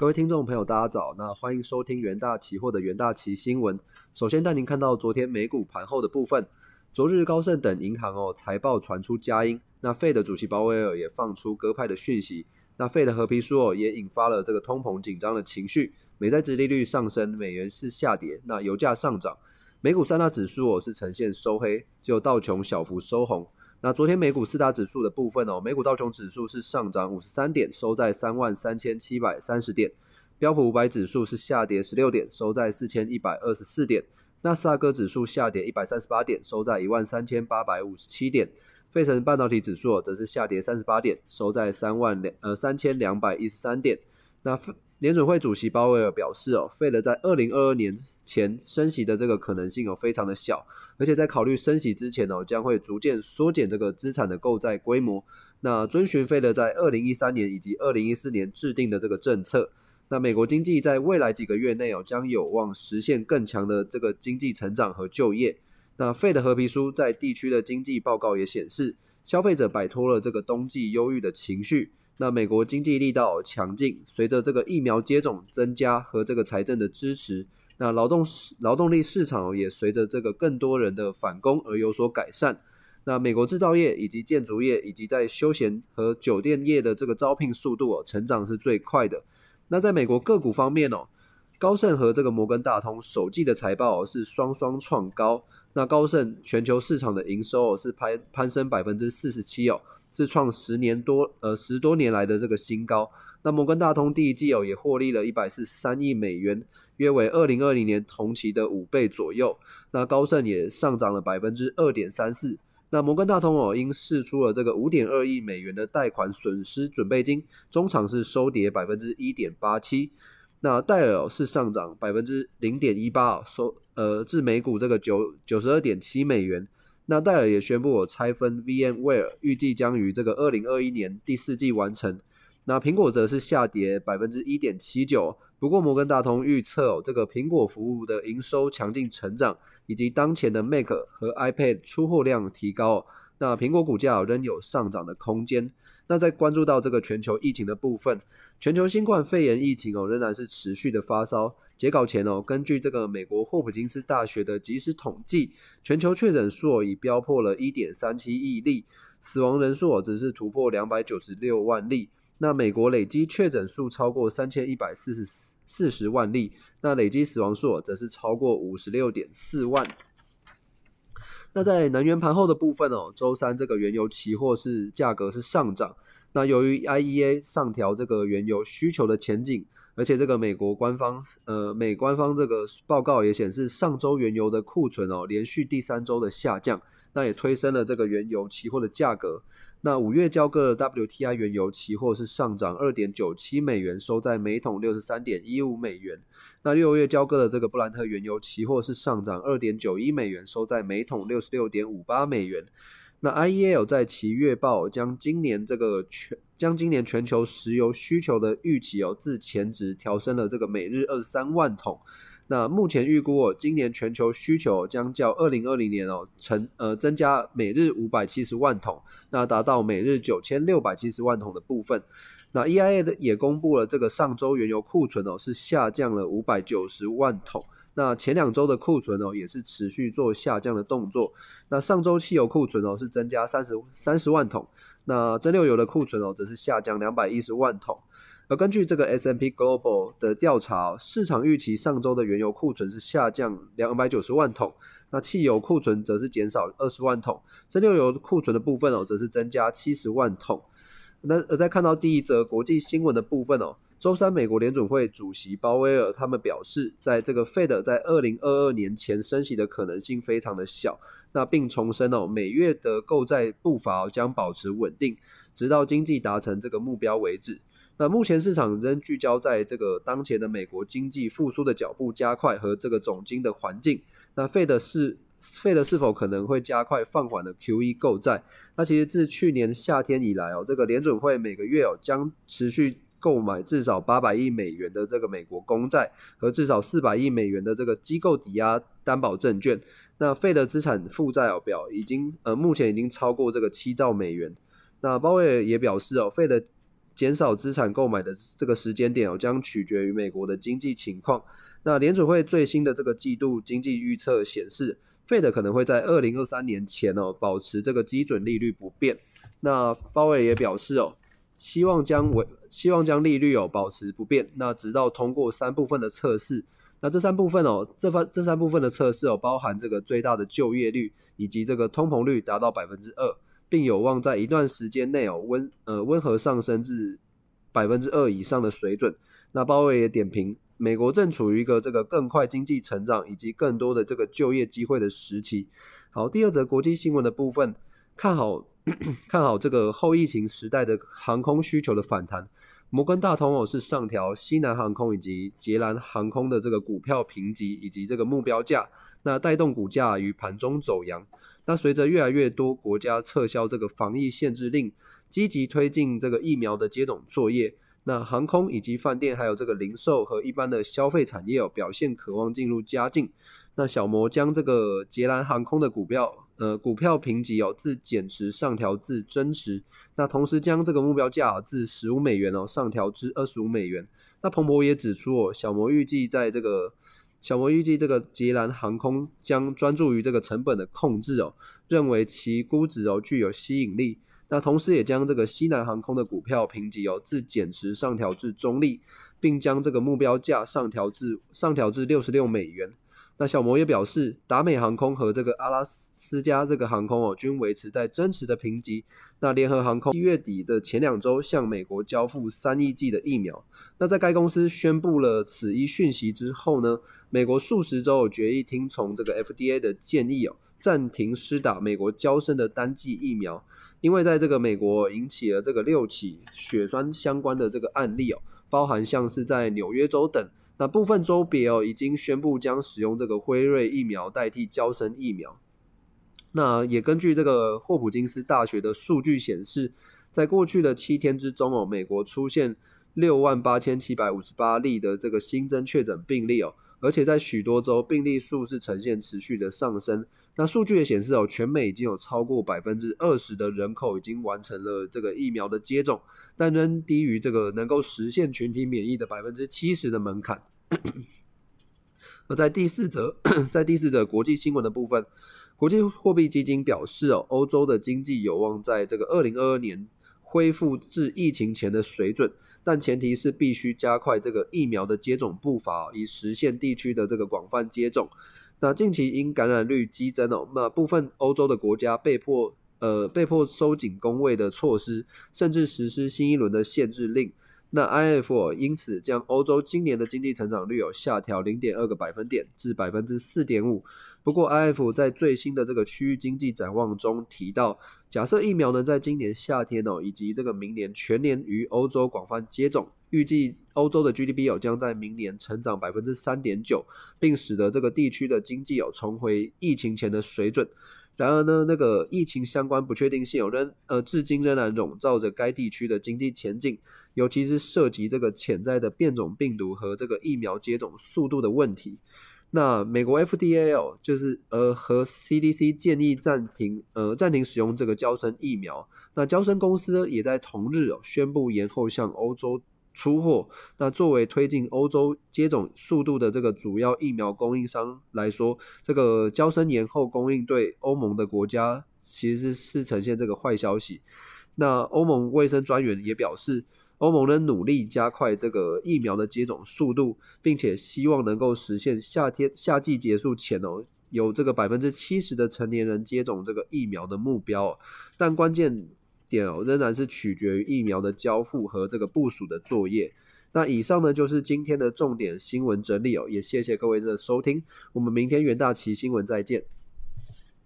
各位听众朋友，大家早。那欢迎收听元大期货的元大期新闻。首先带您看到昨天美股盘后的部分。昨日高盛等银行哦财报传出佳音，那费的主席鲍威尔也放出鸽派的讯息。那费的和皮书哦也引发了这个通膨紧张的情绪，美债殖利率上升，美元是下跌，那油价上涨。美股三大指数哦是呈现收黑，只有道琼小幅收红。那昨天美股四大指数的部分哦，美股道琼指数是上涨五十三点，收在三万三千七百三十点；标普五百指数是下跌十六点，收在四千一百二十四点；纳斯达克指数下跌一百三十八点，收在一万三千八百五十七点；费城半导体指数则是下跌三十八点，收在三万两呃三千两百一十三点。那联准会主席鲍威尔表示，哦，费德在二零二二年前升息的这个可能性哦非常的小，而且在考虑升息之前哦，将会逐渐缩减这个资产的购债规模。那遵循费德在二零一三年以及二零一四年制定的这个政策，那美国经济在未来几个月内哦将有望实现更强的这个经济成长和就业。那费的合皮书在地区的经济报告也显示，消费者摆脱了这个冬季忧郁的情绪。那美国经济力道强劲，随着这个疫苗接种增加和这个财政的支持，那劳动劳动力市场也随着这个更多人的返工而有所改善。那美国制造业以及建筑业以及在休闲和酒店业的这个招聘速度哦，成长是最快的。那在美国个股方面哦，高盛和这个摩根大通首季的财报是双双创高。那高盛全球市场的营收是攀攀升百分之四十七哦。是创十年多呃十多年来的这个新高。那摩根大通第一季哦也获利了一百四十三亿美元，约为二零二零年同期的五倍左右。那高盛也上涨了百分之二点三四。那摩根大通哦因释出了这个五点二亿美元的贷款损失准备金，中场是收跌百分之一点八七。那戴尔是上涨百分之零点一八，收呃至每股这个九九十二点七美元。那戴尔也宣布，我拆分 VMware，预计将于这个二零二一年第四季完成。那苹果则是下跌百分之一点七九。不过摩根大通预测，哦，这个苹果服务的营收强劲成长，以及当前的 Mac 和 iPad 出货量提高，那苹果股价仍有上涨的空间。那在关注到这个全球疫情的部分，全球新冠肺炎疫情哦仍然是持续的发烧。截稿前哦，根据这个美国霍普金斯大学的即时统计，全球确诊数已飙破了一点三七亿例，死亡人数只是突破两百九十六万例。那美国累积确诊数超过三千一百四十四十万例，那累积死亡数则是超过五十六点四万。那在能源盘后的部分哦，周三这个原油期货是价格是上涨。那由于 IEA 上调这个原油需求的前景。而且这个美国官方，呃，美官方这个报告也显示，上周原油的库存哦，连续第三周的下降，那也推升了这个原油期货的价格。那五月交割的 WTI 原油期货是上涨二点九七美元，收在每桶六十三点一五美元。那六月交割的这个布兰特原油期货是上涨二点九一美元，收在每桶六十六点五八美元。那 IEA 在其月报将今年这个全将今年全球石油需求的预期哦，自前值调升了这个每日二十三万桶。那目前预估哦，今年全球需求将较二零二零年哦成呃增加每日五百七十万桶，那达到每日九千六百七十万桶的部分。那 EIA 的也公布了这个上周原油库存哦是下降了五百九十万桶。那前两周的库存哦，也是持续做下降的动作。那上周汽油库存哦是增加三十三十万桶，那蒸馏油的库存哦则是下降两百一十万桶。而根据这个 S M P Global 的调查，市场预期上周的原油库存是下降两百九十万桶，那汽油库存则是减少二十万桶，蒸馏油库存的部分哦则是增加七十万桶。那而在看到第一则国际新闻的部分哦。周三，美国联准会主席鲍威尔他们表示，在这个 Fed 在二零二二年前升息的可能性非常的小。那并重申哦，每月的购债步伐将保持稳定，直到经济达成这个目标为止。那目前市场仍聚焦在这个当前的美国经济复苏的脚步加快和这个总金的环境。那 Fed 是 Fed 是否可能会加快放缓的 QE 购债？那其实自去年夏天以来哦，这个联准会每个月哦将持续。购买至少八百亿美元的这个美国公债和至少四百亿美元的这个机构抵押担保证券，那费的资产负债表已经呃目前已经超过这个七兆美元。那鲍威尔也表示哦，费的减少资产购买的这个时间点哦，将取决于美国的经济情况。那联储会最新的这个季度经济预测显示费的可能会在二零二三年前哦保持这个基准利率不变。那鲍威尔也表示哦，希望将维希望将利率哦保持不变，那直到通过三部分的测试。那这三部分哦，这番这三部分的测试哦，包含这个最大的就业率以及这个通膨率达到百分之二，并有望在一段时间内哦温呃温和上升至百分之二以上的水准。那鲍威尔也点评，美国正处于一个这个更快经济成长以及更多的这个就业机会的时期。好，第二则国际新闻的部分，看好 看好这个后疫情时代的航空需求的反弹。摩根大通哦是上调西南航空以及捷兰航空的这个股票评级以及这个目标价，那带动股价于盘中走阳。那随着越来越多国家撤销这个防疫限制令，积极推进这个疫苗的接种作业，那航空以及饭店还有这个零售和一般的消费产业哦表现渴望进入佳境。那小摩将这个捷兰航空的股票。呃，股票评级哦，自减持上调至增持，那同时将这个目标价自十五美元哦上调至二十五美元。那彭博也指出哦，小摩预计在这个小摩预计这个捷兰航空将专注于这个成本的控制哦，认为其估值哦具有吸引力。那同时也将这个西南航空的股票评级哦自减持上调至中立，并将这个目标价上调至上调至六十六美元。那小摩也表示，达美航空和这个阿拉斯加这个航空哦，均维持在真实的评级。那联合航空一月底的前两周向美国交付三亿剂的疫苗。那在该公司宣布了此一讯息之后呢，美国数十州决议听从这个 FDA 的建议哦，暂停施打美国交生的单剂疫苗，因为在这个美国引起了这个六起血栓相关的这个案例哦，包含像是在纽约州等。那部分州别哦，已经宣布将使用这个辉瑞疫苗代替交生疫苗。那也根据这个霍普金斯大学的数据显示，在过去的七天之中哦，美国出现六万八千七百五十八例的这个新增确诊病例哦，而且在许多州病例数是呈现持续的上升。那数据也显示哦，全美已经有超过百分之二十的人口已经完成了这个疫苗的接种，但仍低于这个能够实现群体免疫的百分之七十的门槛。而在第四则，在第四则国际新闻的部分，国际货币基金表示哦，欧洲的经济有望在这个二零二二年恢复至疫情前的水准，但前提是必须加快这个疫苗的接种步伐，以实现地区的这个广泛接种。那近期因感染率激增哦，那部分欧洲的国家被迫呃被迫收紧工位的措施，甚至实施新一轮的限制令。那 I F 因此将欧洲今年的经济成长率有下调零点二个百分点至百分之四点五。不过 I F 在最新的这个区域经济展望中提到，假设疫苗呢在今年夏天哦以及这个明年全年于欧洲广泛接种，预计欧洲的 G D P 有将在明年成长百分之三点九，并使得这个地区的经济有重回疫情前的水准。然而呢，那个疫情相关不确定性有仍呃，至今仍然笼罩着该地区的经济前景，尤其是涉及这个潜在的变种病毒和这个疫苗接种速度的问题。那美国 FDA 哦，就是呃和 CDC 建议暂停呃暂停使用这个胶生疫苗。那胶生公司呢也在同日哦宣布延后向欧洲。出货。那作为推进欧洲接种速度的这个主要疫苗供应商来说，这个交生延后供应对欧盟的国家其实是呈现这个坏消息。那欧盟卫生专员也表示，欧盟仍努力加快这个疫苗的接种速度，并且希望能够实现夏天夏季结束前哦，有这个百分之七十的成年人接种这个疫苗的目标。但关键。点哦，仍然是取决于疫苗的交付和这个部署的作业。那以上呢就是今天的重点新闻整理哦，也谢谢各位的收听，我们明天元大旗新闻再见。